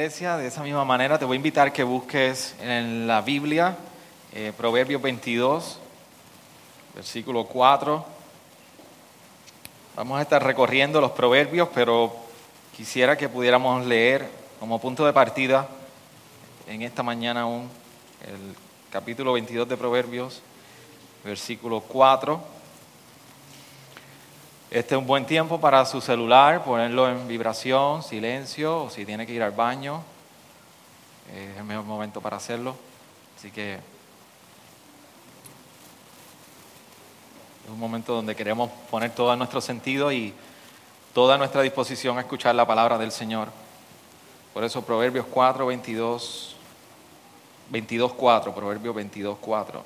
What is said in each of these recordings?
De esa misma manera te voy a invitar que busques en la Biblia eh, Proverbios 22, versículo 4. Vamos a estar recorriendo los proverbios, pero quisiera que pudiéramos leer como punto de partida en esta mañana aún el capítulo 22 de Proverbios, versículo 4. Este es un buen tiempo para su celular, ponerlo en vibración, silencio, o si tiene que ir al baño, es el mejor momento para hacerlo. Así que es un momento donde queremos poner todo nuestro sentido y toda nuestra disposición a escuchar la palabra del Señor. Por eso Proverbios 4, 22, 22, 4, Proverbios 22, 4.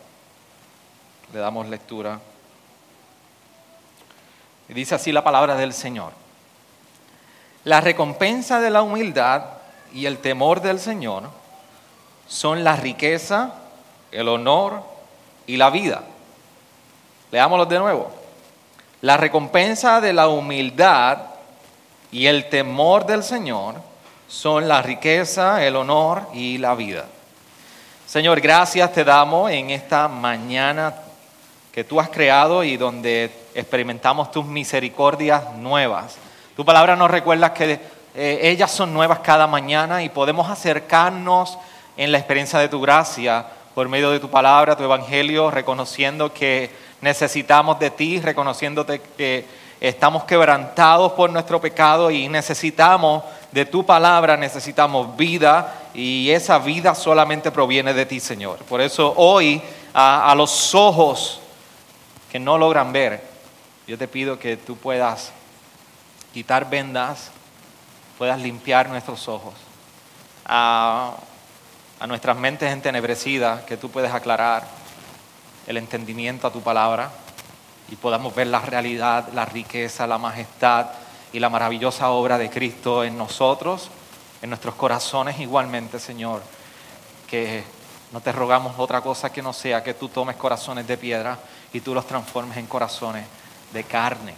Le damos lectura. Y dice así la palabra del Señor. La recompensa de la humildad y el temor del Señor son la riqueza, el honor y la vida. Leámoslo de nuevo. La recompensa de la humildad y el temor del Señor son la riqueza, el honor y la vida. Señor, gracias te damos en esta mañana que tú has creado y donde experimentamos tus misericordias nuevas. Tu palabra nos recuerda que eh, ellas son nuevas cada mañana y podemos acercarnos en la experiencia de tu gracia por medio de tu palabra, tu evangelio, reconociendo que necesitamos de ti, reconociéndote que estamos quebrantados por nuestro pecado y necesitamos de tu palabra, necesitamos vida y esa vida solamente proviene de ti, Señor. Por eso hoy a, a los ojos que no logran ver, yo te pido que tú puedas quitar vendas, puedas limpiar nuestros ojos, a, a nuestras mentes entenebrecidas, que tú puedes aclarar el entendimiento a tu palabra y podamos ver la realidad, la riqueza, la majestad y la maravillosa obra de Cristo en nosotros, en nuestros corazones igualmente, Señor, que no te rogamos otra cosa que no sea que tú tomes corazones de piedra y tú los transformes en corazones de carne.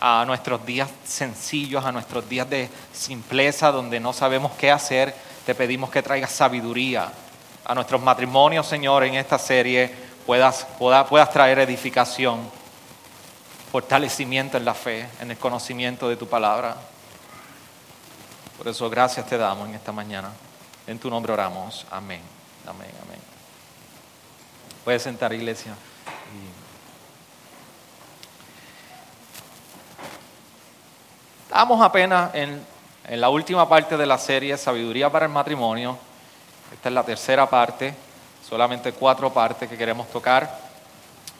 A nuestros días sencillos, a nuestros días de simpleza, donde no sabemos qué hacer, te pedimos que traigas sabiduría. A nuestros matrimonios, Señor, en esta serie puedas, puedas, puedas traer edificación, fortalecimiento en la fe, en el conocimiento de tu palabra. Por eso gracias te damos en esta mañana. En tu nombre oramos. Amén. Amén, amén. Puedes sentar, iglesia. Estamos apenas en, en, la última parte de la serie Sabiduría para el Matrimonio. Esta es la tercera parte, solamente cuatro partes que queremos tocar.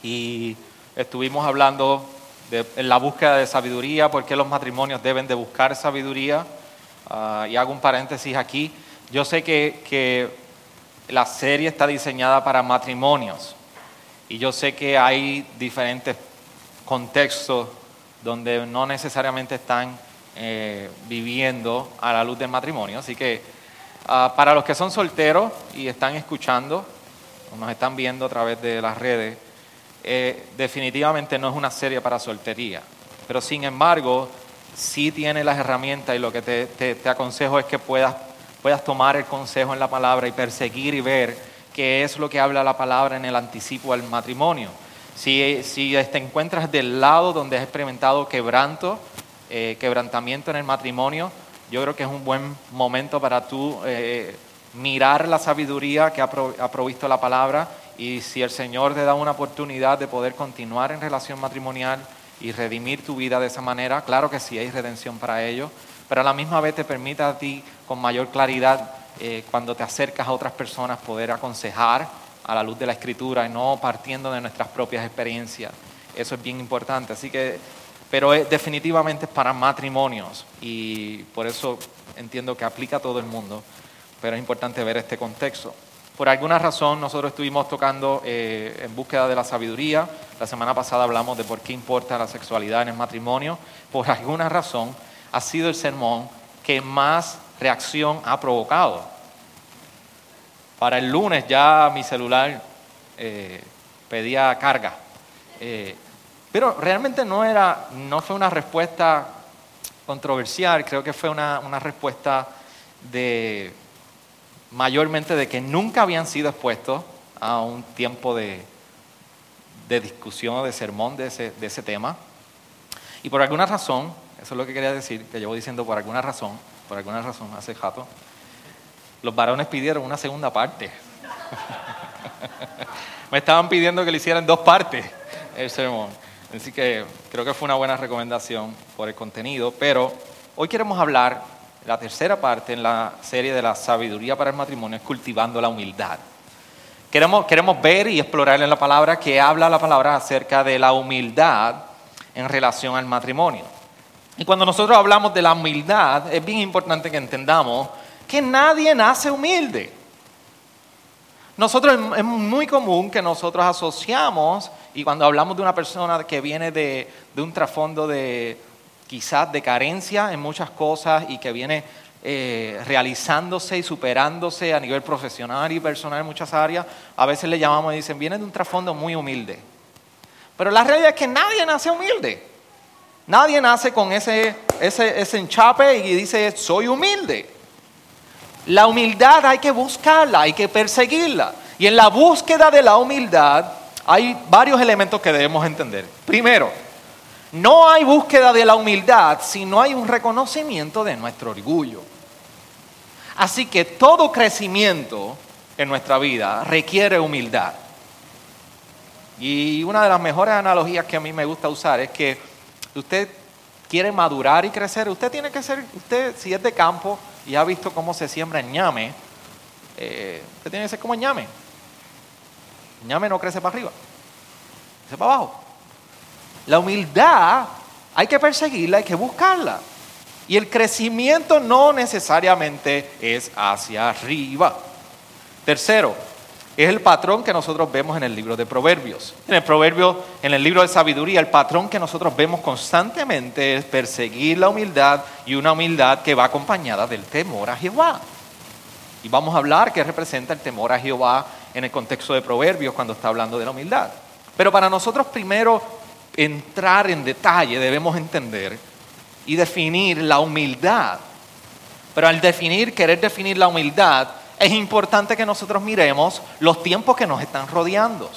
Y estuvimos hablando de en la búsqueda de sabiduría, por qué los matrimonios deben de buscar sabiduría. Uh, y hago un paréntesis aquí. Yo sé que, que la serie está diseñada para matrimonios. Y yo sé que hay diferentes contextos donde no necesariamente están eh, viviendo a la luz del matrimonio. Así que uh, para los que son solteros y están escuchando, o nos están viendo a través de las redes, eh, definitivamente no es una serie para soltería. Pero sin embargo, sí tiene las herramientas y lo que te, te, te aconsejo es que puedas, puedas tomar el consejo en la palabra y perseguir y ver qué es lo que habla la palabra en el anticipo al matrimonio. Si, si te encuentras del lado donde has experimentado quebranto, eh, quebrantamiento en el matrimonio, yo creo que es un buen momento para tú eh, mirar la sabiduría que ha, pro, ha provisto la palabra y si el Señor te da una oportunidad de poder continuar en relación matrimonial y redimir tu vida de esa manera, claro que sí hay redención para ello, pero a la misma vez te permite a ti con mayor claridad eh, cuando te acercas a otras personas poder aconsejar a la luz de la escritura y no partiendo de nuestras propias experiencias. Eso es bien importante. Así que pero definitivamente es para matrimonios y por eso entiendo que aplica a todo el mundo, pero es importante ver este contexto. Por alguna razón nosotros estuvimos tocando eh, en búsqueda de la sabiduría. La semana pasada hablamos de por qué importa la sexualidad en el matrimonio. Por alguna razón ha sido el sermón que más reacción ha provocado. Para el lunes ya mi celular eh, pedía carga. Eh, pero realmente no, era, no fue una respuesta controversial, creo que fue una, una respuesta de mayormente de que nunca habían sido expuestos a un tiempo de, de discusión de sermón de ese, de ese tema. Y por alguna razón, eso es lo que quería decir, que llevo diciendo por alguna razón, por alguna razón hace jato, los varones pidieron una segunda parte. Me estaban pidiendo que le hicieran dos partes el sermón. Así que creo que fue una buena recomendación por el contenido, pero hoy queremos hablar la tercera parte en la serie de la sabiduría para el matrimonio cultivando la humildad. Queremos, queremos ver y explorar en la palabra que habla la palabra acerca de la humildad en relación al matrimonio. Y cuando nosotros hablamos de la humildad, es bien importante que entendamos que nadie nace humilde. Nosotros es muy común que nosotros asociamos, y cuando hablamos de una persona que viene de, de un trasfondo de, quizás de carencia en muchas cosas y que viene eh, realizándose y superándose a nivel profesional y personal en muchas áreas, a veces le llamamos y dicen, viene de un trasfondo muy humilde. Pero la realidad es que nadie nace humilde. Nadie nace con ese, ese, ese enchape y dice, soy humilde. La humildad hay que buscarla, hay que perseguirla. Y en la búsqueda de la humildad hay varios elementos que debemos entender. Primero, no hay búsqueda de la humildad si no hay un reconocimiento de nuestro orgullo. Así que todo crecimiento en nuestra vida requiere humildad. Y una de las mejores analogías que a mí me gusta usar es que usted quiere madurar y crecer, usted tiene que ser, usted si es de campo y ha visto cómo se siembra el ñame, eh, usted tiene que ser como el ñame. El ñame no crece para arriba, crece para abajo. La humildad hay que perseguirla, hay que buscarla. Y el crecimiento no necesariamente es hacia arriba. Tercero, es el patrón que nosotros vemos en el libro de Proverbios. En el proverbio, en el libro de sabiduría, el patrón que nosotros vemos constantemente es perseguir la humildad y una humildad que va acompañada del temor a Jehová. Y vamos a hablar qué representa el temor a Jehová en el contexto de Proverbios cuando está hablando de la humildad. Pero para nosotros primero entrar en detalle, debemos entender y definir la humildad. Pero al definir, querer definir la humildad, es importante que nosotros miremos los tiempos que nos están rodeando.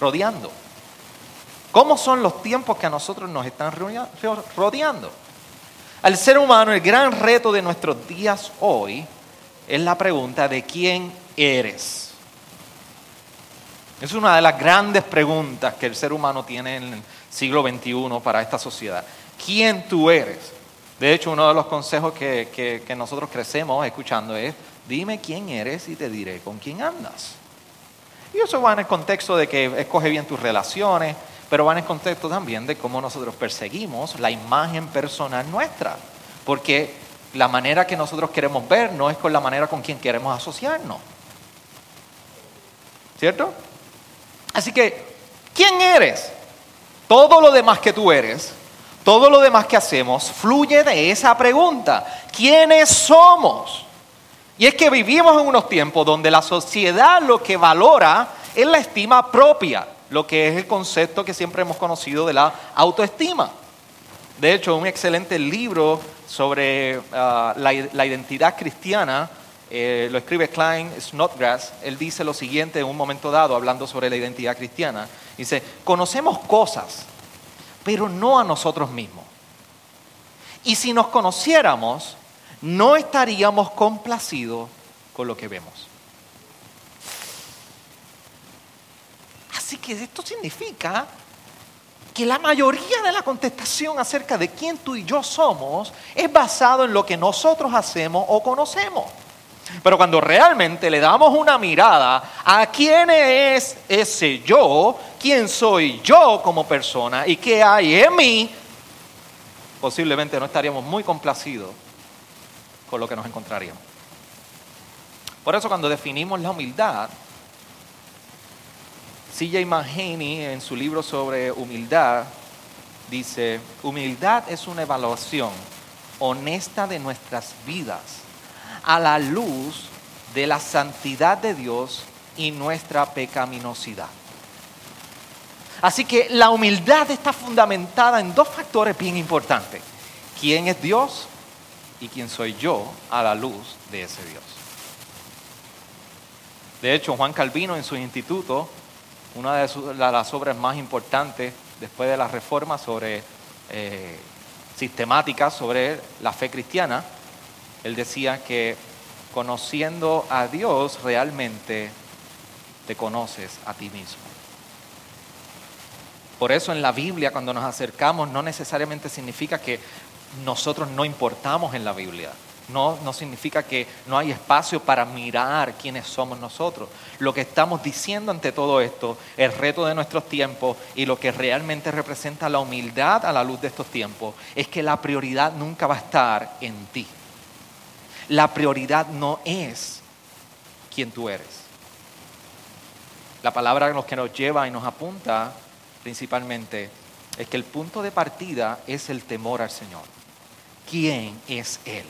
rodeando. ¿Cómo son los tiempos que a nosotros nos están rodeando? Al ser humano, el gran reto de nuestros días hoy es la pregunta de quién eres. Es una de las grandes preguntas que el ser humano tiene en siglo XXI para esta sociedad. ¿Quién tú eres? De hecho, uno de los consejos que, nosotros crecemos escuchando es, dime quién eres y te diré con quién andas. Y eso va en el contexto de que escoge bien tus relaciones, pero va en el contexto también de cómo nosotros perseguimos la imagen personal nuestra. Porque la manera que nosotros queremos ver no es con la manera con quien queremos asociarnos. ¿Cierto? Así que, ¿quién eres? Todo lo demás que tú eres, todo lo demás que hacemos, fluye de esa pregunta. ¿Quiénes somos? Y es que vivimos en unos tiempos donde la sociedad lo que valora es la estima propia, lo que es el concepto que siempre hemos conocido de la autoestima. De hecho, un excelente libro sobre ah, la, identidad cristiana eh, lo escribe Klein Snodgrass. Él dice lo siguiente en un momento dado, hablando sobre la identidad cristiana. Dice, conocemos cosas, pero no a nosotros mismos. Y si nos conociéramos, no estaríamos complacidos con lo que vemos. Así que esto significa que la mayoría de la contestación acerca de quién tú y yo somos es basado en lo que nosotros hacemos o conocemos. Pero cuando realmente le damos una mirada a quién es ese yo, quién soy yo como persona y qué hay en mí, posiblemente no estaríamos muy complacidos lo que nos encontraríamos. Por eso cuando definimos la humildad, C.J. Mahaney en su libro sobre humildad dice, humildad es una evaluación honesta de nuestras vidas a la luz de la santidad de Dios y nuestra pecaminosidad. Así que la humildad está fundamentada en dos factores bien importantes. ¿Quién es Dios? Y quién soy yo a la luz de ese Dios. De hecho, Juan Calvino en su instituto, una de, las obras más importantes después de la reforma sobre eh, sistemática sobre la fe cristiana, él decía que conociendo a Dios realmente te conoces a ti mismo. Por eso en la Biblia cuando nos acercamos no necesariamente significa que nosotros no importamos en la Biblia. No, no significa que no hay espacio para mirar quiénes somos nosotros. Lo que estamos diciendo ante todo esto, el reto de nuestros tiempos y lo que realmente representa la humildad a la luz de estos tiempos, es que la prioridad nunca va a estar en ti. La prioridad no es quien tú eres. La palabra que nos lleva y nos apunta principalmente es que el punto de partida es el temor al Señor. ¿Quién es Él?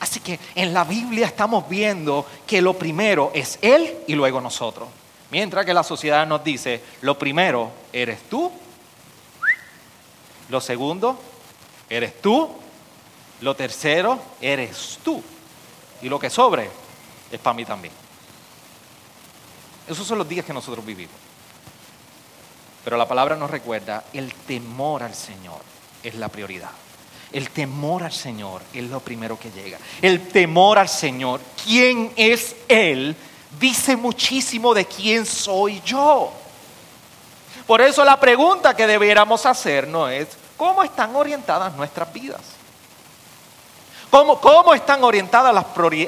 Así que en la Biblia estamos viendo que lo primero es Él y luego nosotros. Mientras que la sociedad nos dice, lo primero eres tú, lo segundo eres tú, lo tercero eres tú. Y lo que sobre es para mí también. Esos son los días que nosotros vivimos. Pero la palabra nos recuerda, el temor al Señor es la prioridad. El temor al Señor es lo primero que llega. El temor al Señor, ¿quién es Él? Dice muchísimo de quién soy yo. Por eso la pregunta que debiéramos hacernos es, ¿cómo están orientadas nuestras vidas? ¿Cómo, ¿Cómo están orientadas las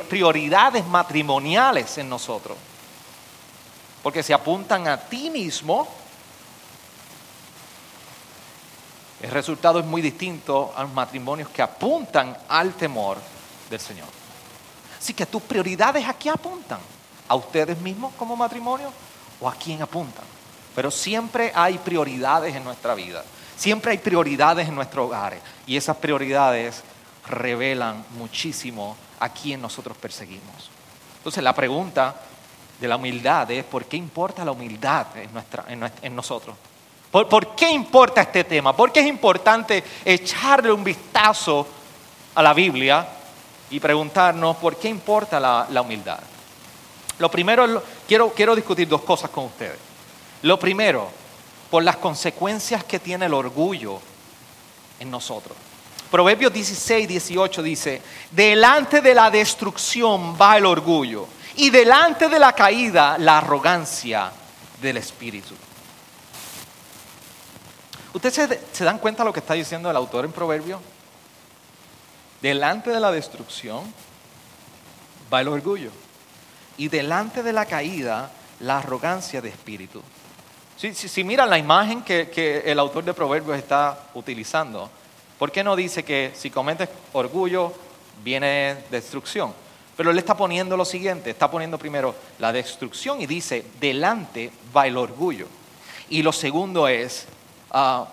prioridades matrimoniales en nosotros? Porque si apuntan a ti mismo, el resultado es muy distinto a los matrimonios que apuntan al temor del Señor. Así que tus prioridades a qué apuntan? ¿A ustedes mismos como matrimonio o a quién apuntan? Pero siempre hay prioridades en nuestra vida. Siempre hay prioridades en nuestros hogares. Y esas prioridades revelan muchísimo a quién nosotros perseguimos. Entonces la pregunta de la humildad es, ¿por qué importa la humildad en, nosotros? ¿Por, qué importa este tema? ¿Por qué es importante echarle un vistazo a la Biblia y preguntarnos por qué importa la, humildad? Lo primero, quiero, quiero discutir dos cosas con ustedes. Lo primero, por las consecuencias que tiene el orgullo en nosotros. Proverbios 16, 18 dice, delante de la destrucción va el orgullo y delante de la caída la arrogancia del espíritu. ¿Ustedes se, dan cuenta de lo que está diciendo el autor en Proverbios? Delante de la destrucción va el orgullo y delante de la caída la arrogancia de espíritu. Si, miran la imagen que, que el autor de Proverbios está utilizando, ¿Por qué no dice que si cometes orgullo viene destrucción? Pero él está poniendo lo siguiente, está poniendo primero la destrucción y dice, delante va el orgullo. Y lo segundo es, ah,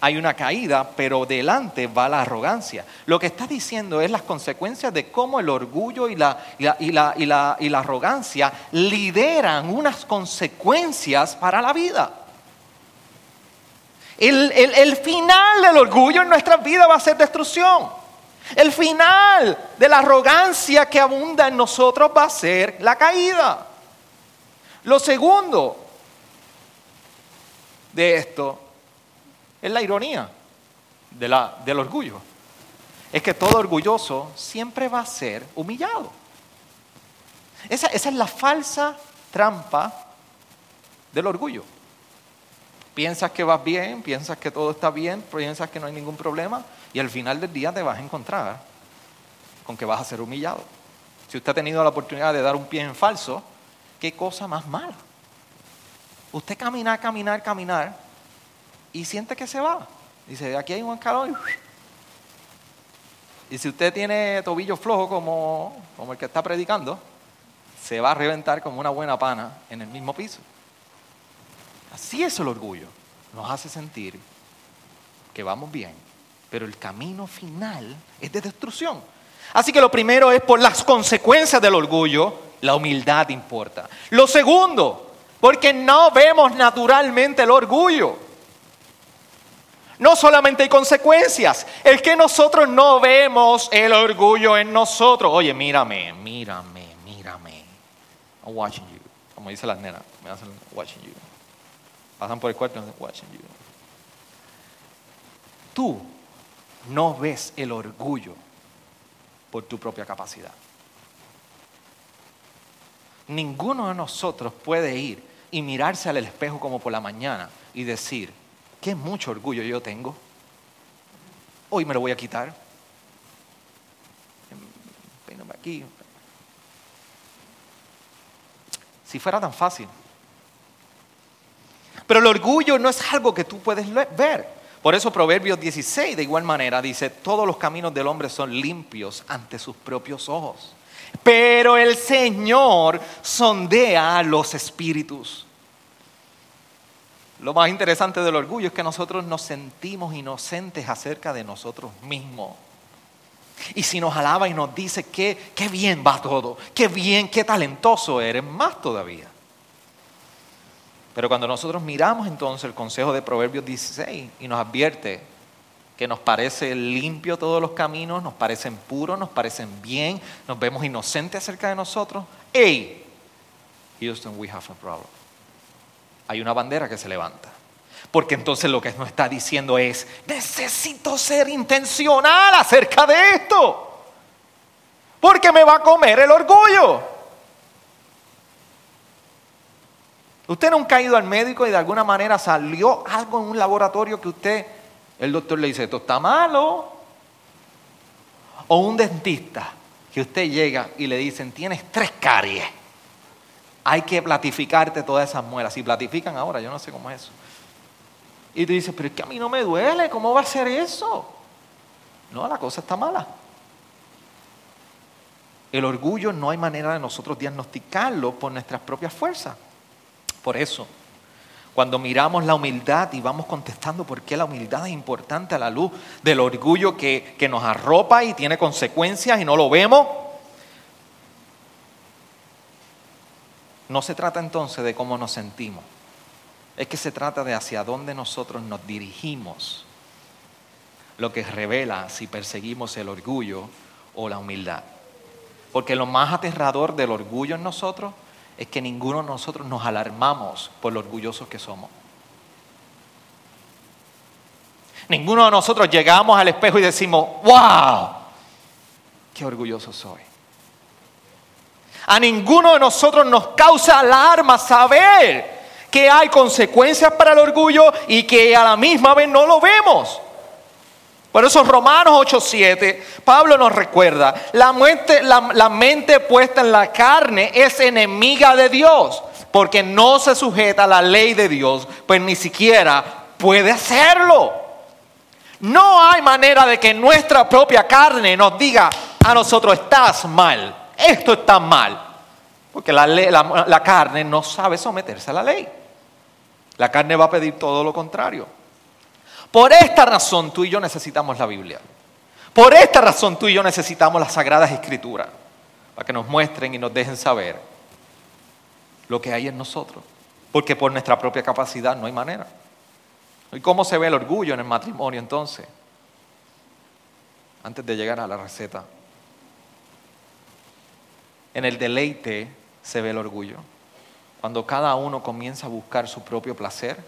hay una caída, pero delante va la arrogancia. Lo que está diciendo es las consecuencias de cómo el orgullo y la, y la, y la arrogancia lideran unas consecuencias para la vida. El, final del orgullo en nuestras vidas va a ser destrucción. El final de la arrogancia que abunda en nosotros va a ser la caída. Lo segundo de esto es la ironía del orgullo. Es que todo orgulloso siempre va a ser humillado. esa es la falsa trampa del orgullo. Piensas que vas bien, piensas que todo está bien, piensas que no hay ningún problema y al final del día te vas a encontrar con que vas a ser humillado. Si usted ha tenido la oportunidad de dar un pie en falso, qué cosa más mala. Usted caminar, caminar, caminar y siente que se va. Dice, aquí hay un escalón Y si usted tiene tobillo flojo como, como el que está predicando, se va a reventar como una buena pana en el mismo piso. Así es el orgullo. Nos hace sentir que vamos bien, pero el camino final es de destrucción. Así que lo primero es por las consecuencias del orgullo, la humildad importa. Lo segundo, porque no vemos naturalmente el orgullo. No solamente hay consecuencias, es que nosotros no vemos el orgullo en nosotros. Oye, mírame, mírame, mírame. I'm watching you. Como dice las nenas, me hacen watching you. Pasan por el cuarto y me watching you. Tú no ves el orgullo por tu propia capacidad. Ninguno de nosotros puede ir y mirarse al espejo como por la mañana y decir, qué mucho orgullo yo tengo. Hoy me lo voy a quitar. Aquí. Si fuera tan fácil. Pero el orgullo no es algo que tú puedes ver. Por eso Proverbios 16 de igual manera dice, todos los caminos del hombre son limpios ante sus propios ojos. Pero el Señor sondea los espíritus. Lo más interesante del orgullo es que nosotros nos sentimos inocentes acerca de nosotros mismos. Y si nos alaba y nos dice que qué bien va todo, qué bien, qué talentoso eres, más todavía. Pero cuando nosotros miramos entonces el consejo de Proverbios 16 y nos advierte que nos parece limpio todos los caminos, nos parecen puros, nos parecen bien, nos vemos inocentes acerca de nosotros, hey, Houston, we have a problem. Hay una bandera que se levanta. Porque entonces lo que nos está diciendo es, necesito ser intencional acerca de esto. Porque me va a comer el orgullo. Usted nunca ha ido al médico y de alguna manera salió algo en un laboratorio que usted, el doctor le dice, esto está malo. O un dentista que usted llega y le dicen, tienes tres caries. Hay que platificarte todas esas muelas. Si platifican ahora, yo no sé cómo es eso. Y tú dices, pero es que a mí no me duele, ¿cómo va a ser eso? No, la cosa está mala. El orgullo no hay manera de nosotros diagnosticarlo por nuestras propias fuerzas. Por eso, cuando miramos la humildad y vamos contestando por qué la humildad es importante a la luz del orgullo que, que nos arropa y tiene consecuencias y no lo vemos, no se trata entonces de cómo nos sentimos, es que se trata de hacia dónde nosotros nos dirigimos, lo que revela si perseguimos el orgullo o la humildad. Porque lo más aterrador del orgullo en nosotros es que ninguno de nosotros nos alarmamos por lo orgullosos que somos. Ninguno de nosotros llegamos al espejo y decimos, wow, qué orgulloso soy. A ninguno de nosotros nos causa alarma saber que hay consecuencias para el orgullo y que a la misma vez no lo vemos. Por eso Romanos 8:7, Pablo nos recuerda, la mente, la, mente puesta en la carne es enemiga de Dios, porque no se sujeta a la ley de Dios, pues ni siquiera puede hacerlo. No hay manera de que nuestra propia carne nos diga a nosotros, estás mal, esto está mal, porque la, la carne no sabe someterse a la ley. La carne va a pedir todo lo contrario. Por esta razón tú y yo necesitamos la Biblia. Por esta razón tú y yo necesitamos las sagradas escrituras, para que nos muestren y nos dejen saber lo que hay en nosotros. Porque por nuestra propia capacidad no hay manera. ¿Y cómo se ve el orgullo en el matrimonio entonces? Antes de llegar a la receta. En el deleite se ve el orgullo. Cuando cada uno comienza a buscar su propio placer,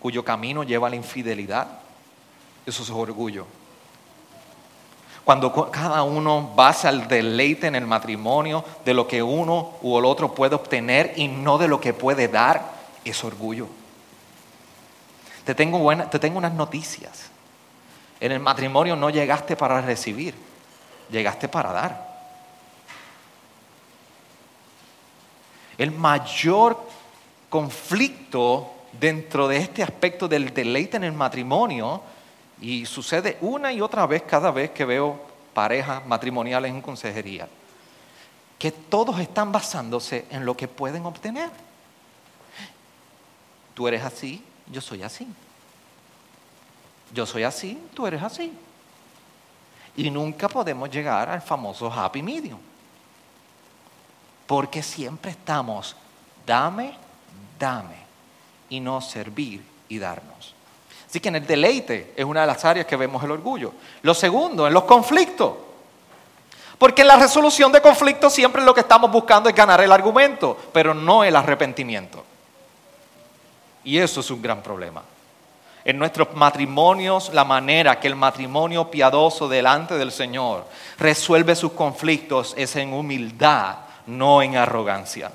cuyo camino lleva a la infidelidad, eso es orgullo. Cuando cada uno basa el deleite en el matrimonio de lo que uno u el otro puede obtener y no de lo que puede dar, es orgullo. Te tengo, te tengo unas noticias. En el matrimonio no llegaste para recibir, llegaste para dar. El mayor conflicto dentro de este aspecto del deleite en el matrimonio Y sucede una y otra vez cada vez que veo parejas matrimoniales en consejería, que todos están basándose en lo que pueden obtener. Tú eres así, yo soy así. Yo soy así, tú eres así. Y nunca podemos llegar al famoso happy medium. Porque siempre estamos, dame, dame, y no servir y darnos. Así que en el deleite es una de las áreas que vemos el orgullo. Lo segundo, en los conflictos. Porque en la resolución de conflictos siempre lo que estamos buscando es ganar el argumento, pero no el arrepentimiento. Y eso es un gran problema. En nuestros matrimonios, la manera que el matrimonio piadoso delante del Señor resuelve sus conflictos es en humildad, no en arrogancia.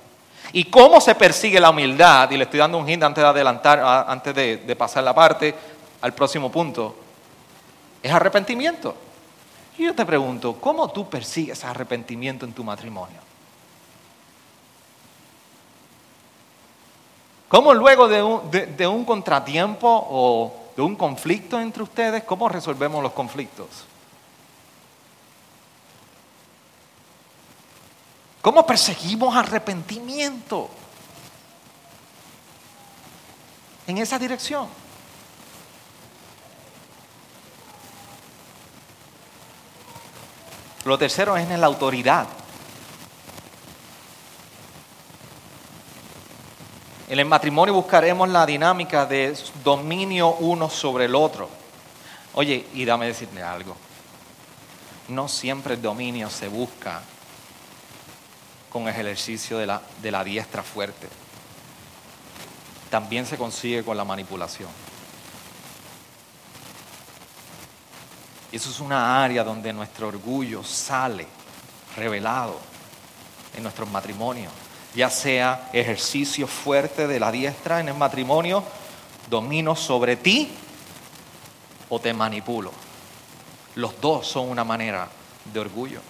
¿Y cómo se persigue la humildad? Y le estoy dando un hint antes de adelantar, antes de, pasar la parte al próximo punto. Es arrepentimiento. Y yo te pregunto, ¿cómo tú persigues arrepentimiento en tu matrimonio? ¿Cómo luego de un, de un, contratiempo o de un conflicto entre ustedes, cómo resolvemos los conflictos? ¿Cómo perseguimos arrepentimiento? En esa dirección. Lo tercero es en la autoridad. En el matrimonio buscaremos la dinámica de dominio uno sobre el otro. Oye, y dame decirte algo. No siempre el dominio se busca con el ejercicio de la, de la diestra fuerte. También se consigue con la manipulación. Y eso es una área donde nuestro orgullo sale revelado en nuestros matrimonios. Ya sea ejercicio fuerte de la diestra en el matrimonio, domino sobre ti o te manipulo. Los dos son una manera de orgullo.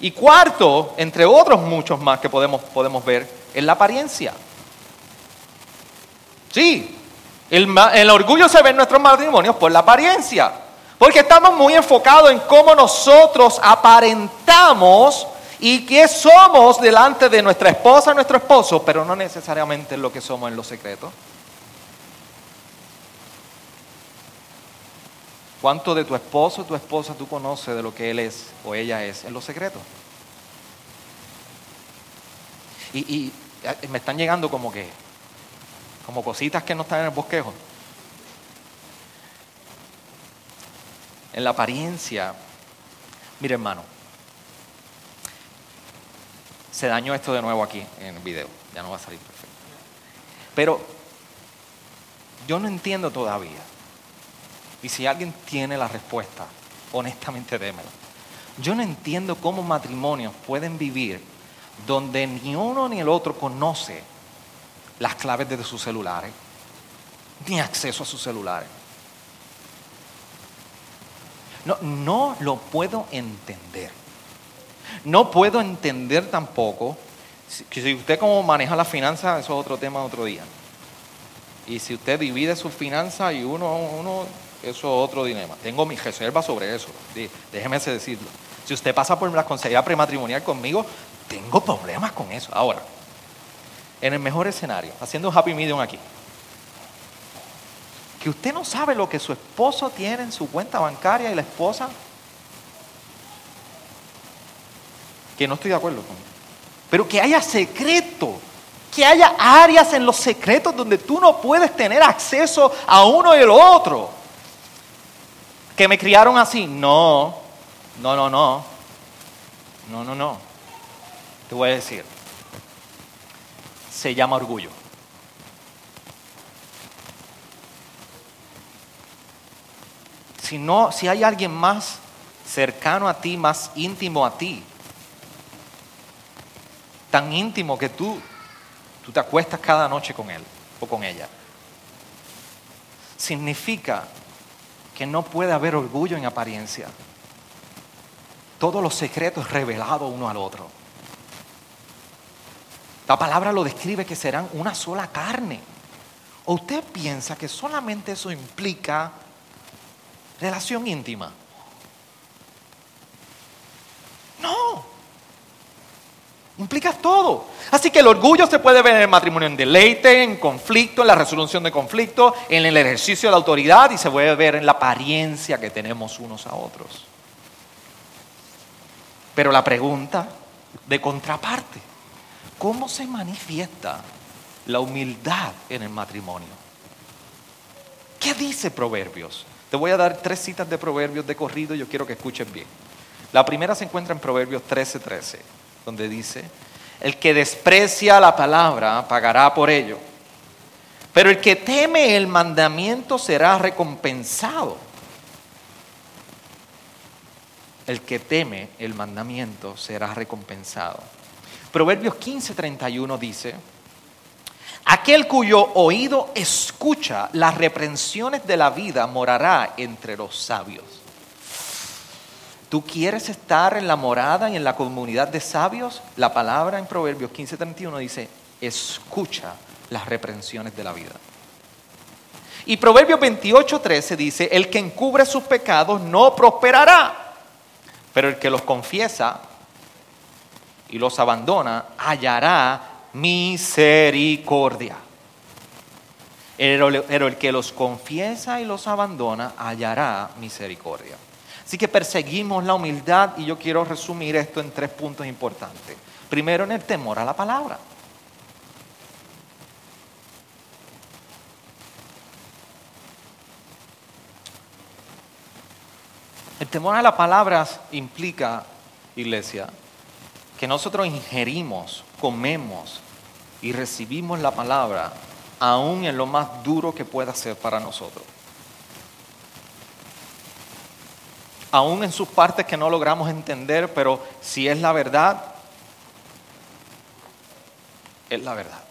Y cuarto, entre otros muchos más que podemos, podemos ver, es la apariencia. Sí, el, orgullo se ve en nuestros matrimonios por la apariencia. Porque estamos muy enfocados en cómo nosotros aparentamos y qué somos delante de nuestra esposa, nuestro esposo, pero no necesariamente lo que somos en los secretos. ¿Cuánto de tu esposo, tu esposa tú conoces de lo que él es o ella es en los secretos? Y, me están llegando como que, como cositas que no están en el bosquejo. en la apariencia. Mire hermano, se dañó esto de nuevo aquí en el video, ya no va a salir perfecto. Pero yo no entiendo todavía, y si alguien tiene la respuesta, honestamente démelo. Yo no entiendo cómo matrimonios pueden vivir donde ni uno ni el otro conoce las claves de sus celulares, ni acceso a sus celulares. No, no lo puedo entender. No puedo entender tampoco que si usted cómo maneja la finanza, eso es otro tema otro día. Y si usted divide sus finanzas y uno, uno, eso es otro dilema. Tengo mis reservas sobre eso, déjeme decirlo. Si usted pasa por la consejería prematrimonial conmigo, tengo problemas con eso. Ahora, en el mejor escenario, haciendo un happy medium aquí, que usted no sabe lo que su esposo tiene en su cuenta bancaria y la esposa, que no estoy de acuerdo con pero que haya secreto, que haya áreas en los secretos donde tú no puedes tener acceso a uno y el otro. Que me criaron así, no, no, no, no, no, no, no. Te voy a decir, se llama orgullo. si, no, si hay alguien más cercano a ti, más íntimo a ti, tan íntimo que tú, tú te acuestas cada noche con él o con ella, significa que no puede haber orgullo en apariencia. Todos los secretos revelados uno al otro. La palabra lo describe que serán una sola carne. ¿O usted piensa que solamente eso implica relación íntima. No. Implica todo. Así que el orgullo se puede ver en el matrimonio en deleite, en conflicto, en la resolución de conflicto, en el ejercicio de la autoridad y se puede ver en la apariencia que tenemos unos a otros. Pero la pregunta de contraparte, ¿cómo se manifiesta la humildad en el matrimonio? ¿Qué dice Proverbios? Te voy a dar tres citas de Proverbios de corrido y yo quiero que escuchen bien. La primera se encuentra en Proverbios 13:13, donde dice, el que desprecia la palabra pagará por ello, pero el que teme el mandamiento será recompensado. el que teme el mandamiento será recompensado. Proverbios 15:31 dice, aquel cuyo oído escucha las reprensiones de la vida morará entre los sabios. ¿Tú quieres estar en la morada y en la comunidad de sabios? La palabra en Proverbios 15:31 dice, escucha las reprensiones de la vida. Y Proverbios 28:13 dice, el que encubre sus pecados no prosperará pero el que los confiesa y los abandona hallará misericordia. Pero el que los confiesa y los abandona hallará misericordia. Así que perseguimos la humildad y yo quiero resumir esto en tres puntos importantes. Primero, en el temor a la palabra. El temor a las palabras implica, iglesia, que nosotros ingerimos, comemos y recibimos la palabra aún en lo más duro que pueda ser para nosotros. Aún en sus partes que no logramos entender, pero si es la verdad, es la verdad.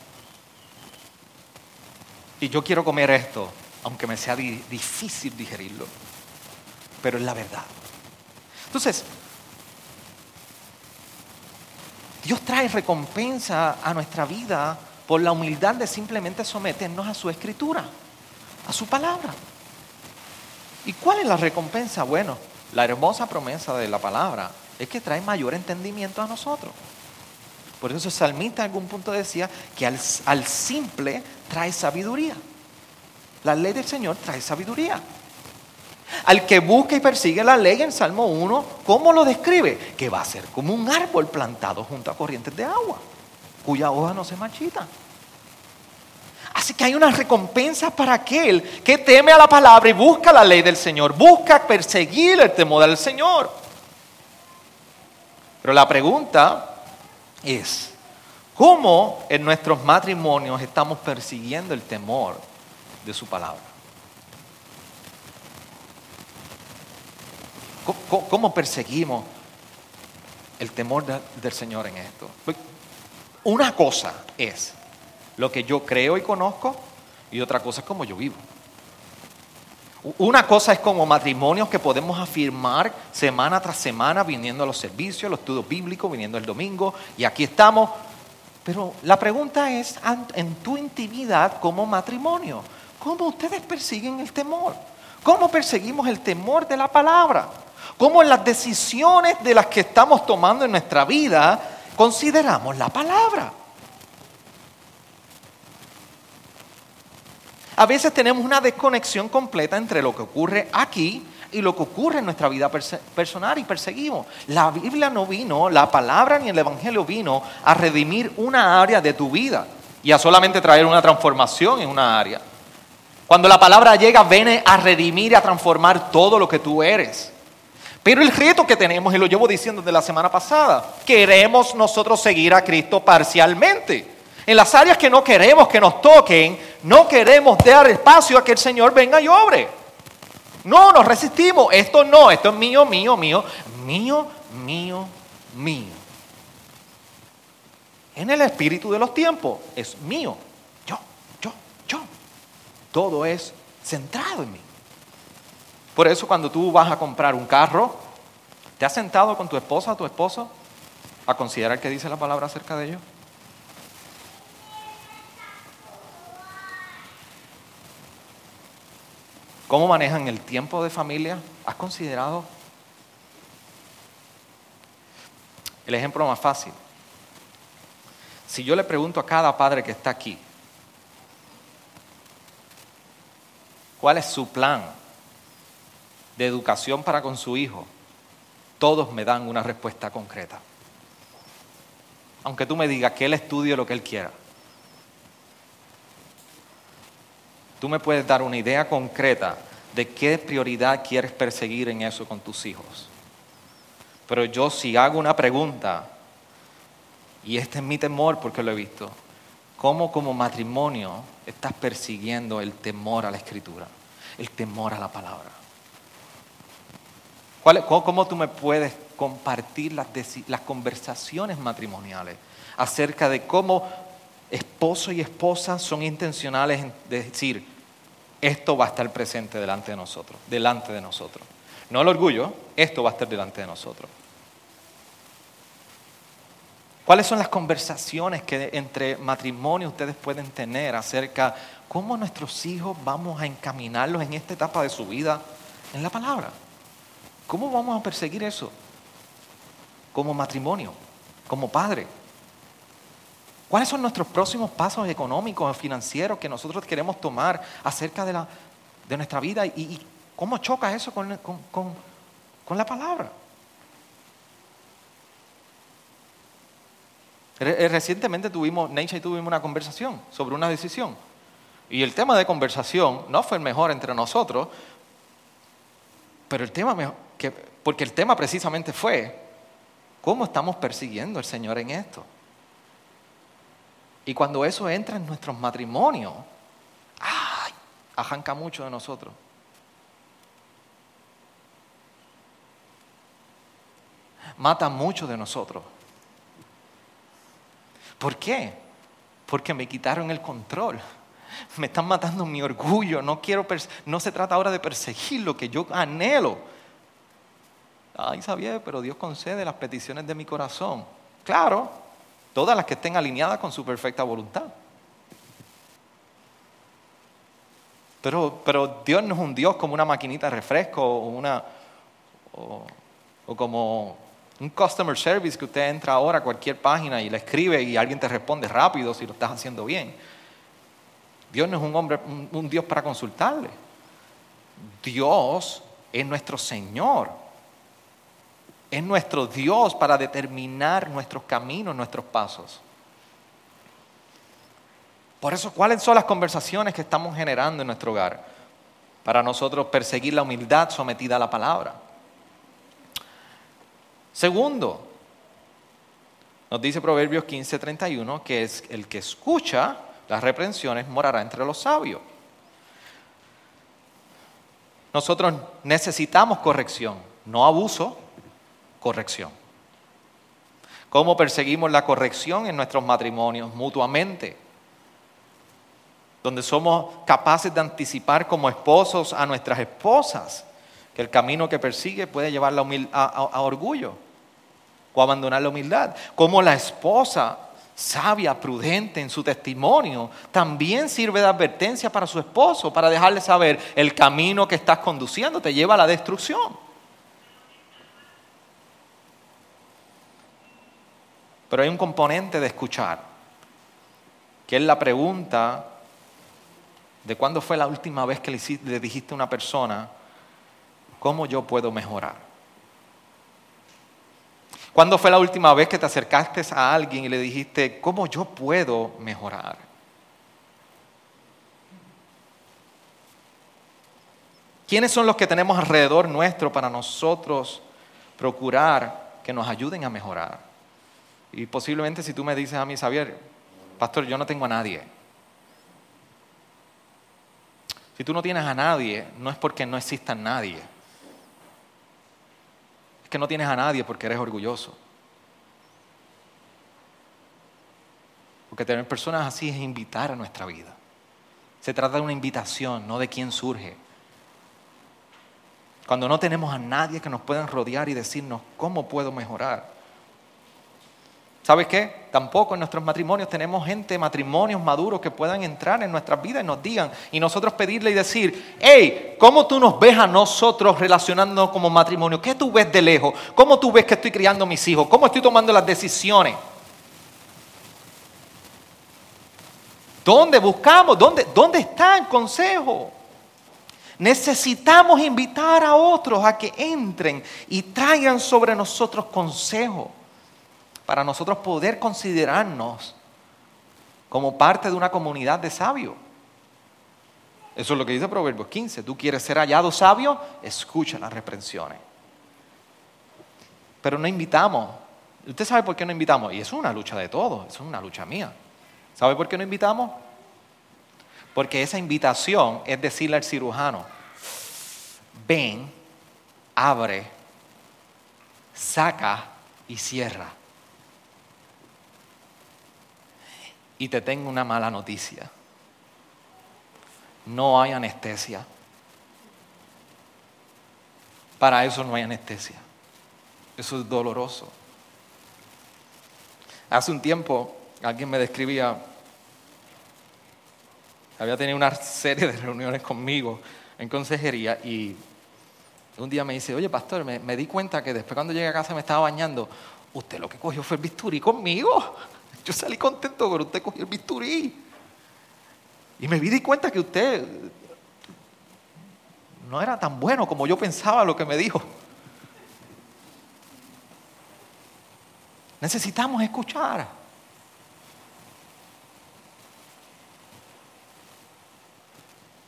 Y yo quiero comer esto, aunque me sea difícil digerirlo pero es la verdad. Entonces, Dios trae recompensa a nuestra vida por la humildad de simplemente someternos a su escritura, a su palabra. ¿Y cuál es la recompensa? Bueno, la hermosa promesa de la palabra es que trae mayor entendimiento a nosotros. Por eso el salmista en algún punto decía que al, al simple trae sabiduría. La ley del Señor trae sabiduría. Al que busca y persigue la ley en Salmo 1, ¿cómo lo describe? Que va a ser como un árbol plantado junto a corrientes de agua, cuya hoja no se marchita. Así que hay una recompensa para aquel que teme a la palabra y busca la ley del Señor, busca perseguir el temor del Señor. Pero la pregunta es, ¿cómo en nuestros matrimonios estamos persiguiendo el temor de su palabra? ¿Cómo, perseguimos el temor del Señor en esto? Pues, una cosa es lo que yo creo y conozco y otra cosa es como yo vivo. Una cosa es como matrimonios que podemos afirmar semana tras semana viniendo a los servicios, los estudios bíblicos, viniendo el domingo y aquí estamos. Pero la pregunta es, en tu intimidad como matrimonio, ¿cómo ustedes persiguen el temor? ¿Cómo perseguimos el temor de la palabra? cómo en las decisiones de las que estamos tomando en nuestra vida consideramos la palabra. A veces tenemos una desconexión completa entre lo que ocurre aquí y lo que ocurre en nuestra vida personal y perseguimos. La Biblia no vino, la palabra ni el Evangelio vino a redimir una área de tu vida y a solamente traer una transformación en una área. Cuando la palabra llega, viene a redimir y a transformar todo lo que tú eres. Pero el reto que tenemos, y lo llevo diciendo desde la semana pasada, queremos nosotros seguir a Cristo parcialmente. En las áreas que no queremos que nos toquen, no queremos dar espacio a que el Señor venga y obre. No, nos resistimos. Esto no, esto es mío, mío, mío, mío, mío, mío. En el espíritu de los tiempos es mío. Yo, yo, yo. Todo es centrado en mí. Por eso cuando tú vas a comprar un carro, ¿te has sentado con tu esposa o tu esposo a considerar qué dice la palabra acerca de ello? ¿Cómo manejan el tiempo de familia? ¿Has considerado? El ejemplo más fácil. Si yo le pregunto a cada padre que está aquí, ¿cuál es su plan de educación para con su hijo? Todos me dan una respuesta concreta. Aunque tú me digas que él estudie lo que él quiera. Tú me puedes dar una idea concreta de qué prioridad quieres perseguir en eso con tus hijos. Pero yo si hago una pregunta, y este es mi temor porque lo he visto, ¿cómo como matrimonio estás persiguiendo el temor a la escritura, el temor a la palabra? ¿Cómo tú me puedes compartir las, las conversaciones matrimoniales acerca de cómo esposo y esposa son intencionales en decir, esto va a estar presente delante de nosotros, delante de nosotros. No el orgullo, esto va a estar delante de nosotros. ¿Cuáles son las conversaciones que entre matrimonios ustedes pueden tener acerca cómo nuestros hijos vamos a encaminarlos en esta etapa de su vida en la palabra? ¿Cómo vamos a perseguir eso? Como matrimonio, como padre. ¿Cuáles son nuestros próximos pasos económicos financieros que nosotros queremos tomar acerca de, la, de nuestra vida y, cómo choca eso con, con la palabra? Eh, recientemente tuvimos, Neisha y tuvimos una conversación sobre una decisión. Y el tema de conversación no fue el mejor entre nosotros, pero el tema, que, porque el tema precisamente fue, ¿cómo estamos persiguiendo al Señor en esto? Y cuando eso entra en nuestros matrimonios, ¡ay! Ajanca mucho de nosotros. Mata mucho de nosotros. ¿Por qué? Porque me quitaron el control. Me están matando mi orgullo. No, quiero no se trata ahora de perseguir lo que yo anhelo. Ay, sabía, pero Dios concede las peticiones de mi corazón. Claro, todas las que estén alineadas con su perfecta voluntad. Pero, pero Dios no es un Dios como una maquinita de refresco o, una, o, como un customer service que usted entra ahora a cualquier página y le escribe y alguien te responde rápido si lo estás haciendo bien. Dios no es un hombre, un Dios para consultarle. Dios es nuestro Señor es nuestro Dios para determinar nuestros caminos, nuestros pasos. Por eso, ¿cuáles son las conversaciones que estamos generando en nuestro hogar? Para nosotros perseguir la humildad sometida a la palabra. Segundo, nos dice Proverbios 15:31 que es el que escucha las reprensiones morará entre los sabios. Nosotros necesitamos corrección, no abuso, corrección. ¿Cómo perseguimos la corrección en nuestros matrimonios mutuamente? Donde somos capaces de anticipar como esposos a nuestras esposas que el camino que persigue puede llevarla a, a orgullo o abandonar la humildad. Como la esposa sabia, prudente en su testimonio, también sirve de advertencia para su esposo, para dejarle saber el camino que estás conduciendo te lleva a la destrucción. Pero hay un componente de escuchar, que es la pregunta de cuándo fue la última vez que le dijiste a una persona, ¿cómo yo puedo mejorar? ¿Cuándo fue la última vez que te acercaste a alguien y le dijiste, ¿cómo yo puedo mejorar? ¿Quiénes son los que tenemos alrededor nuestro para nosotros procurar que nos ayuden a mejorar? Y posiblemente si tú me dices a mí, Xavier, pastor, yo no tengo a nadie. Si tú no tienes a nadie, no es porque no exista nadie. Es que no tienes a nadie porque eres orgulloso. Porque tener personas así es invitar a nuestra vida. Se trata de una invitación, no de quién surge. Cuando no tenemos a nadie que nos pueda rodear y decirnos cómo puedo mejorar. ¿Sabes qué? Tampoco en nuestros matrimonios tenemos gente, matrimonios maduros que puedan entrar en nuestras vidas y nos digan, y nosotros pedirle y decir, hey, ¿cómo tú nos ves a nosotros relacionándonos como matrimonio? ¿Qué tú ves de lejos? ¿Cómo tú ves que estoy criando a mis hijos? ¿Cómo estoy tomando las decisiones? ¿Dónde buscamos? ¿Dónde, dónde está el consejo? Necesitamos invitar a otros a que entren y traigan sobre nosotros consejo para nosotros poder considerarnos como parte de una comunidad de sabios. Eso es lo que dice Proverbios 15. Tú quieres ser hallado sabio, escucha las reprensiones. Pero no invitamos. ¿Usted sabe por qué no invitamos? Y es una lucha de todos, es una lucha mía. ¿Sabe por qué no invitamos? Porque esa invitación es decirle al cirujano, ven, abre, saca y cierra. Y te tengo una mala noticia. No hay anestesia. Para eso no hay anestesia. Eso es doloroso. Hace un tiempo alguien me describía, había tenido una serie de reuniones conmigo en consejería y un día me dice, oye pastor, me, me di cuenta que después cuando llegué a casa me estaba bañando, usted lo que cogió fue el bisturí conmigo. Yo salí contento, pero usted cogió el bisturí. Y me di cuenta que usted no era tan bueno como yo pensaba lo que me dijo. Necesitamos escuchar.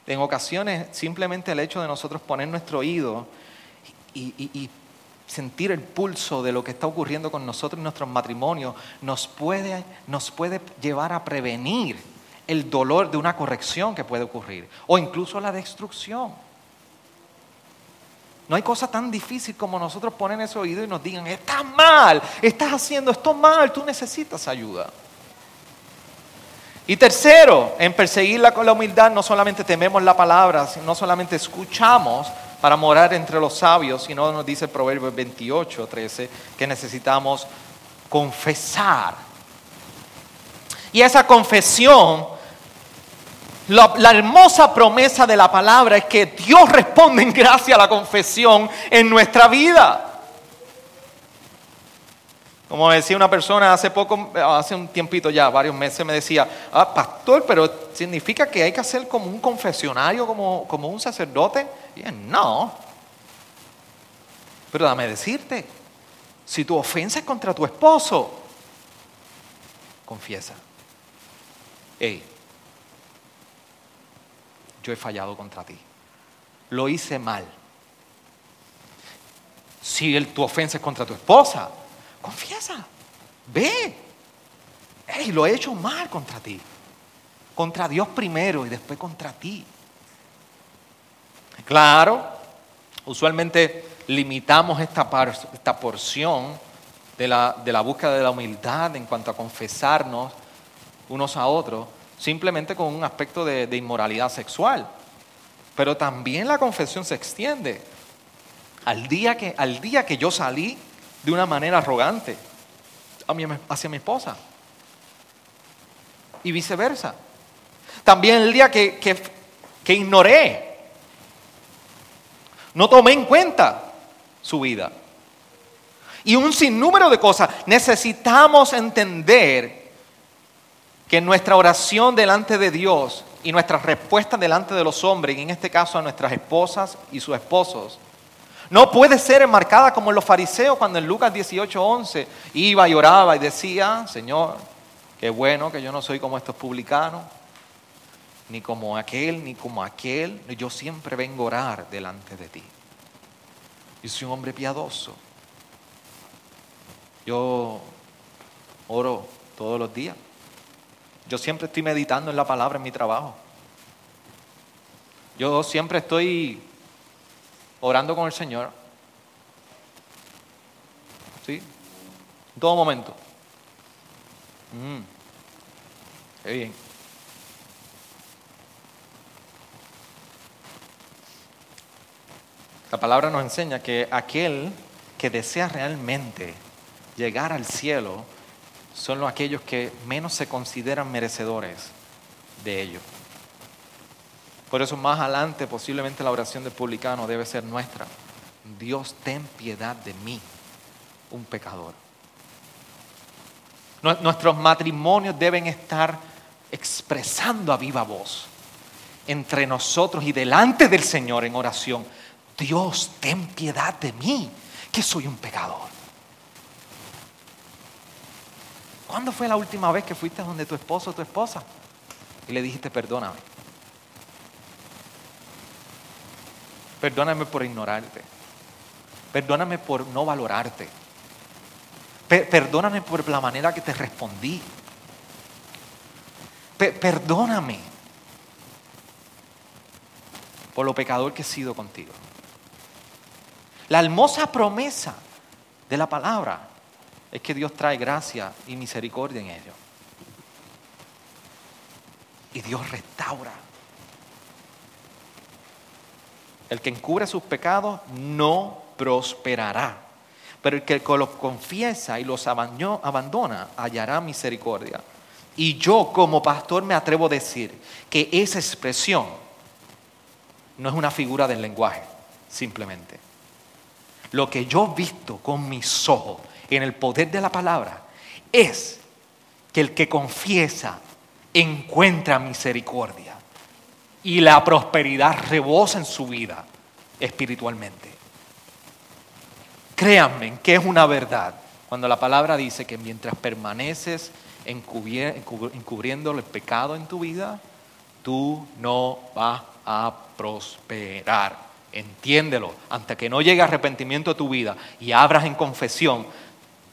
En ocasiones simplemente el hecho de nosotros poner nuestro oído y, y sentir el pulso de lo que está ocurriendo con nosotros en nuestros matrimonios nos puede, nos puede llevar a prevenir el dolor de una corrección que puede ocurrir o incluso la destrucción. No hay cosa tan difícil como nosotros poner ese oído y nos digan, estás mal, estás haciendo esto mal, tú necesitas ayuda. Y tercero, en perseguirla con la humildad no solamente tememos la palabra, no solamente escuchamos, para morar entre los sabios, sino nos dice el Proverbio 28, 13, que necesitamos confesar. Y esa confesión, la, la, hermosa promesa de la palabra es que Dios responde en gracia a la confesión en nuestra vida. Como decía una persona hace poco, hace un tiempito ya, varios meses, me decía, ah, pastor, pero significa que hay que hacer como un confesionario, como, como un sacerdote. Y no. Pero dame decirte, si tu ofensa es contra tu esposo, confiesa. Hey, yo he fallado contra ti. Lo hice mal. Si el, tu ofensa es contra tu esposa, Confiesa. Ve. Hey, lo he hecho mal contra ti. Contra Dios primero y después contra ti. Claro, usualmente limitamos esta, esta porción de la, de la búsqueda de la humildad en cuanto a confesarnos unos a otros, simplemente con un aspecto de, de inmoralidad sexual. Pero también la confesión se extiende. Al día que, al día que yo salí de una manera arrogante hacia mi esposa. Y viceversa. También el día que, que, ignoré, no tomé en cuenta su vida. Y un sinnúmero de cosas. Necesitamos entender que nuestra oración delante de Dios y nuestra respuesta delante de los hombres, y en este caso a nuestras esposas y sus esposos, no puede ser enmarcada como los fariseos cuando en Lucas 18:11 iba y oraba y decía, Señor, qué bueno que yo no soy como estos publicanos, ni como aquel, ni como aquel. Yo siempre vengo a orar delante de ti. Yo soy un hombre piadoso. Yo oro todos los días. Yo siempre estoy meditando en la palabra en mi trabajo. Yo siempre estoy orando con el Señor. ¿Sí? En todo momento. Mm. Qué bien. La palabra nos enseña que aquel que desea realmente llegar al cielo son los aquellos que menos se consideran merecedores de ello. Por eso más adelante posiblemente la oración del publicano debe ser nuestra. Dios, ten piedad de mí, un pecador. Nuestros matrimonios deben estar expresando a viva voz entre nosotros y delante del Señor en oración. Dios, ten piedad de mí, que soy un pecador. ¿Cuándo fue la última vez que fuiste donde tu esposo o tu esposa y le dijiste perdóname? Perdóname por ignorarte. Perdóname por no valorarte. Perdóname por la manera que te respondí. Perdóname por lo pecador que he sido contigo. La hermosa promesa de la palabra es que Dios trae gracia y misericordia en ello. Y Dios restaura. El que encubre sus pecados no prosperará. Pero el que los confiesa y los abandona hallará misericordia. Y yo como pastor me atrevo a decir que esa expresión no es una figura del lenguaje, simplemente. Lo que yo he visto con mis ojos en el poder de la palabra es que el que confiesa encuentra misericordia y la prosperidad rebosa en su vida espiritualmente. Créanme que es una verdad cuando la palabra dice que mientras permaneces encubriendo el pecado en tu vida, tú no vas a prosperar. Entiéndelo, hasta que no llegue arrepentimiento a tu vida y abras en confesión,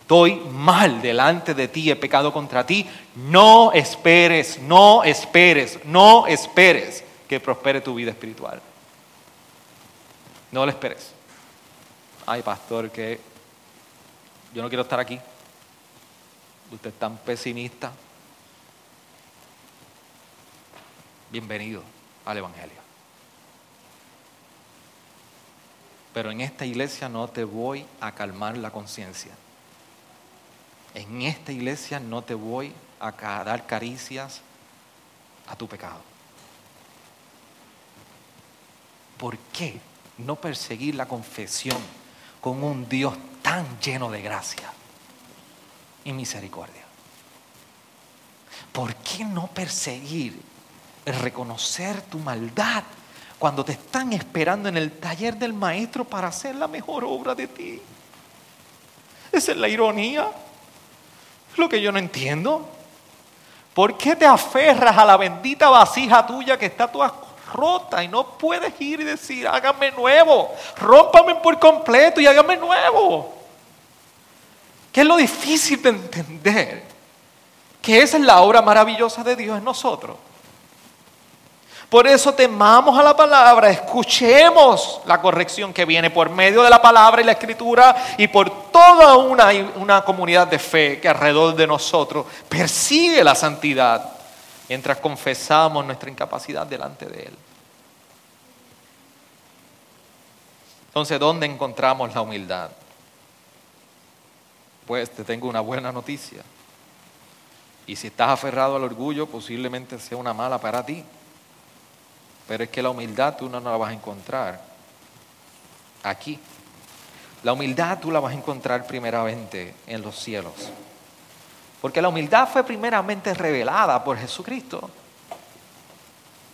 estoy mal delante de ti, he pecado contra ti, no esperes, no esperes, no esperes que prospere tu vida espiritual. No lo esperes. Ay, pastor, que yo no quiero estar aquí. Usted es tan pesimista. Bienvenido al Evangelio. Pero en esta iglesia no te voy a calmar la conciencia. En esta iglesia no te voy a dar caricias a tu pecado. ¿Por qué no perseguir la confesión con un Dios tan lleno de gracia y misericordia? ¿Por qué no perseguir reconocer tu maldad cuando te están esperando en el taller del maestro para hacer la mejor obra de ti? Esa es la ironía. Lo que yo no entiendo. ¿Por qué te aferras a la bendita vasija tuya que está toda rota y no puedes ir y decir, hágame nuevo, rómpame por completo y hágame nuevo? ¿Qué es lo difícil de entender? Que esa es la obra maravillosa de Dios en nosotros. Por eso temamos a la palabra, escuchemos la corrección que viene por medio de la palabra y la escritura y por toda una, una comunidad de fe que alrededor de nosotros persigue la santidad mientras confesamos nuestra incapacidad delante de Él. Entonces, ¿dónde encontramos la humildad? Pues te tengo una buena noticia. Y si estás aferrado al orgullo, posiblemente sea una mala para ti. Pero es que la humildad tú no la vas a encontrar aquí. La humildad tú la vas a encontrar primeramente en los cielos. Porque la humildad fue primeramente revelada por Jesucristo.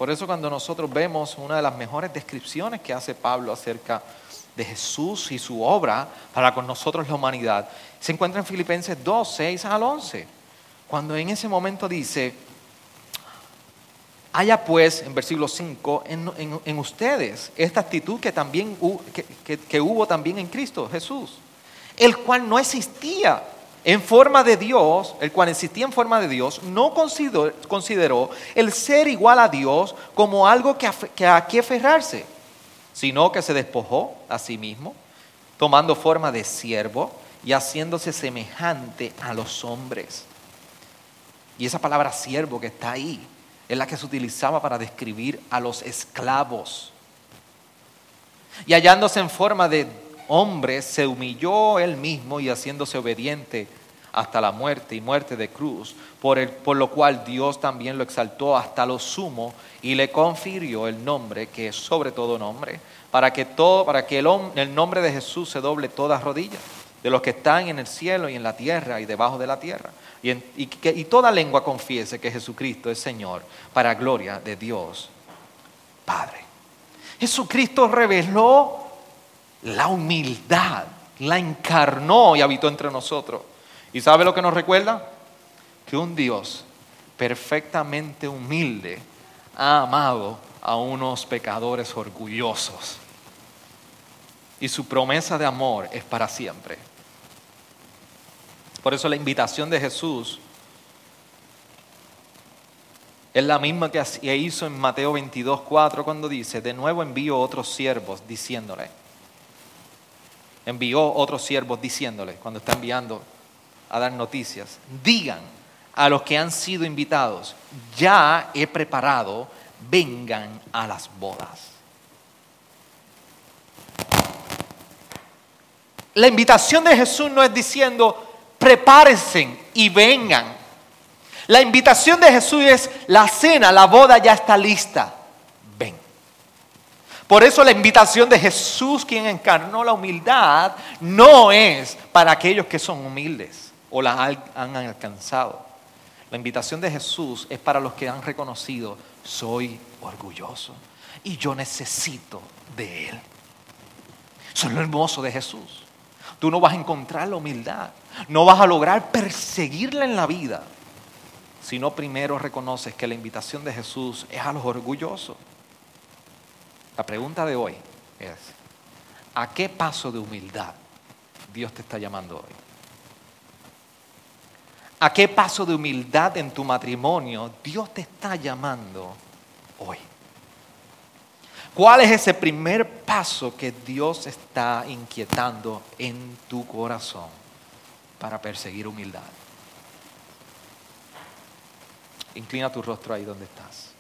Por eso cuando nosotros vemos una de las mejores descripciones que hace Pablo acerca de Jesús y su obra para con nosotros la humanidad, se encuentra en Filipenses 2, 6 al 11, cuando en ese momento dice, Haya pues, en versículo 5, en, ustedes esta actitud que, también, que, hubo también en Cristo Jesús, el cual no existía en forma de Dios, el cual existía en forma de Dios, no consideró, el ser igual a Dios como algo que, que a qué aferrarse, sino que se despojó a sí mismo, tomando forma de siervo y haciéndose semejante a los hombres. Y esa palabra siervo que está ahí es la que se utilizaba para describir a los esclavos. Y hallándose en forma de hombre, se humilló él mismo y haciéndose obediente hasta la muerte y muerte de cruz, por, el, por lo cual Dios también lo exaltó hasta lo sumo y le confirió el nombre que es sobre todo nombre, para que, todo, para que el, el nombre de Jesús se doble todas rodillas, de los que están en el cielo y en la tierra y debajo de la tierra, y, y, que, y toda lengua confiese que Jesucristo es Señor, para gloria de Dios Padre. Jesucristo reveló la humildad, la encarnó y habitó entre nosotros. ¿Y sabe lo que nos recuerda? Que un Dios perfectamente humilde ha amado a unos pecadores orgullosos. Y su promesa de amor es para siempre. Por eso la invitación de Jesús es la misma que hizo en Mateo 22, 4 cuando dice, de nuevo envío otros siervos diciéndole, envió otros siervos diciéndole, cuando está enviando a dar noticias, digan a los que han sido invitados, ya he preparado, vengan a las bodas. La invitación de Jesús no es diciendo, prepárense y vengan. La invitación de Jesús es, la cena, la boda ya está lista. Por eso la invitación de Jesús, quien encarnó la humildad, no es para aquellos que son humildes o la han alcanzado. La invitación de Jesús es para los que han reconocido, soy orgulloso y yo necesito de Él. Eso es lo hermoso de Jesús. Tú no vas a encontrar la humildad, no vas a lograr perseguirla en la vida si no primero reconoces que la invitación de Jesús es a los orgullosos. La pregunta de hoy es, ¿a qué paso de humildad Dios te está llamando hoy? ¿A qué paso de humildad en tu matrimonio Dios te está llamando hoy? ¿Cuál es ese primer paso que Dios está inquietando en tu corazón para perseguir humildad? Inclina tu rostro ahí donde estás.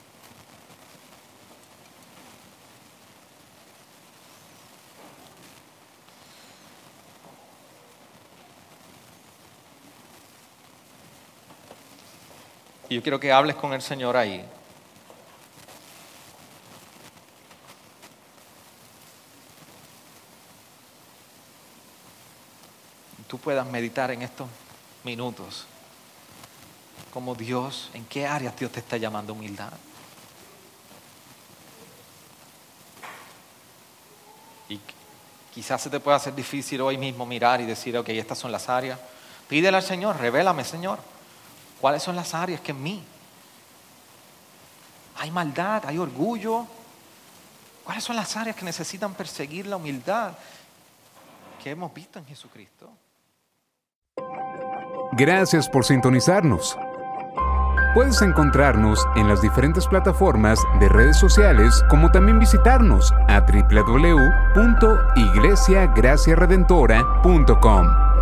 Y yo quiero que hables con el Señor ahí. Tú puedas meditar en estos minutos como Dios, en qué áreas Dios te está llamando humildad. Y quizás se te pueda hacer difícil hoy mismo mirar y decir, ok, estas son las áreas. Pídele al Señor, revélame, Señor. ¿Cuáles son las áreas que en mí? Hay maldad, hay orgullo. ¿Cuáles son las áreas que necesitan perseguir la humildad que hemos visto en Jesucristo? Gracias por sintonizarnos. Puedes encontrarnos en las diferentes plataformas de redes sociales como también visitarnos a www.iglesiagraciaredentora.com.